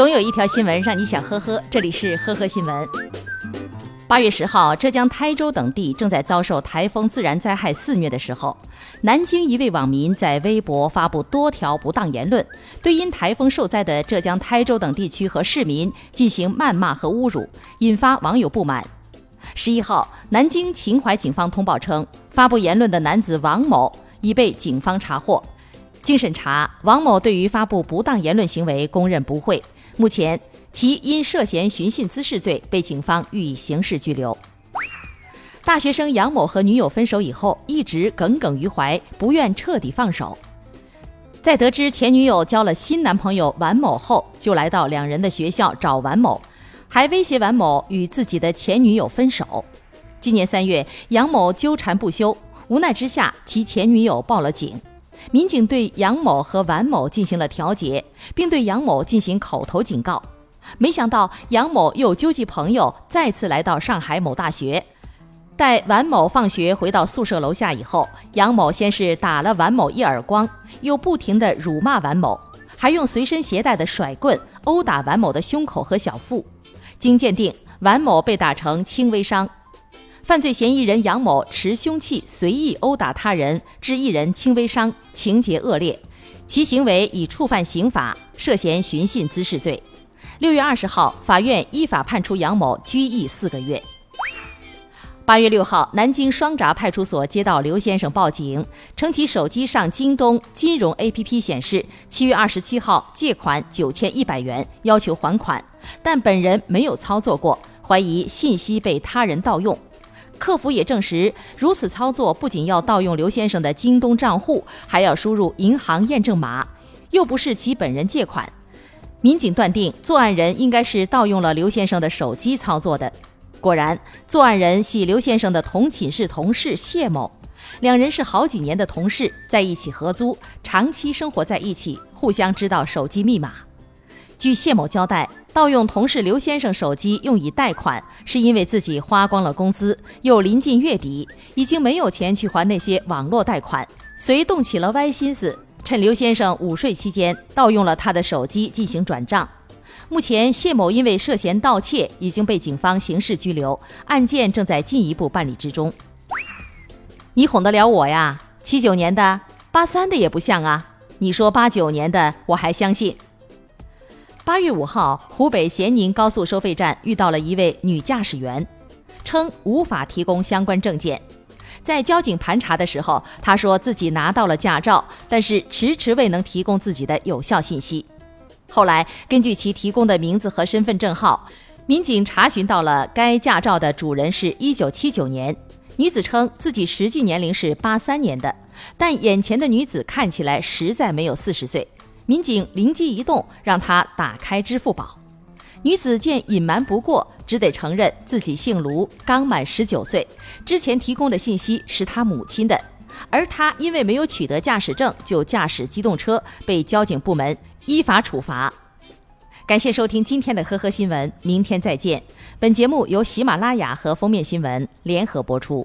总有一条新闻让你想呵呵，这里是呵呵新闻。八月十号，浙江台州等地正在遭受台风自然灾害肆虐的时候，南京一位网民在微博发布多条不当言论，对因台风受灾的浙江台州等地区和市民进行谩骂和侮辱，引发网友不满。十一号，南京秦淮警方通报称，发布言论的男子王某已被警方查获。经审查，王某对于发布不当言论行为供认不讳。目前，其因涉嫌寻衅滋事罪被警方予以刑事拘留。大学生杨某和女友分手以后，一直耿耿于怀，不愿彻底放手。在得知前女友交了新男朋友王某后，就来到两人的学校找王某，还威胁王某与自己的前女友分手。今年三月，杨某纠缠不休，无奈之下，其前女友报了警。民警对杨某和王某进行了调解，并对杨某进行口头警告。没想到杨某又纠集朋友再次来到上海某大学。待王某放学回到宿舍楼下以后，杨某先是打了王某一耳光，又不停地辱骂王某，还用随身携带的甩棍殴打王某的胸口和小腹。经鉴定，王某被打成轻微伤。犯罪嫌疑人杨某持凶器随意殴打他人，致一人轻微伤，情节恶劣，其行为已触犯刑法，涉嫌寻衅滋事罪。六月二十号，法院依法判处杨某拘役四个月。八月六号，南京双闸派出所接到刘先生报警，称其手机上京东金融 APP 显示七月二十七号借款九千一百元，要求还款，但本人没有操作过，怀疑信息被他人盗用。客服也证实，如此操作不仅要盗用刘先生的京东账户，还要输入银行验证码，又不是其本人借款。民警断定，作案人应该是盗用了刘先生的手机操作的。果然，作案人系刘先生的同寝室同事谢某，两人是好几年的同事，在一起合租，长期生活在一起，互相知道手机密码。据谢某交代，盗用同事刘先生手机用以贷款，是因为自己花光了工资，又临近月底，已经没有钱去还那些网络贷款，遂动起了歪心思，趁刘先生午睡期间，盗用了他的手机进行转账。目前，谢某因为涉嫌盗窃，已经被警方刑事拘留，案件正在进一步办理之中。你哄得了我呀？七九年的，八三的也不像啊！你说八九年的，我还相信。八月五号，湖北咸宁高速收费站遇到了一位女驾驶员，称无法提供相关证件。在交警盘查的时候，她说自己拿到了驾照，但是迟迟未能提供自己的有效信息。后来，根据其提供的名字和身份证号，民警查询到了该驾照的主人是一九七九年。女子称自己实际年龄是八三年的，但眼前的女子看起来实在没有四十岁。民警灵机一动，让她打开支付宝。女子见隐瞒不过，只得承认自己姓卢，刚满十九岁。之前提供的信息是她母亲的，而她因为没有取得驾驶证就驾驶机动车，被交警部门依法处罚。感谢收听今天的呵呵新闻，明天再见。本节目由喜马拉雅和封面新闻联合播出。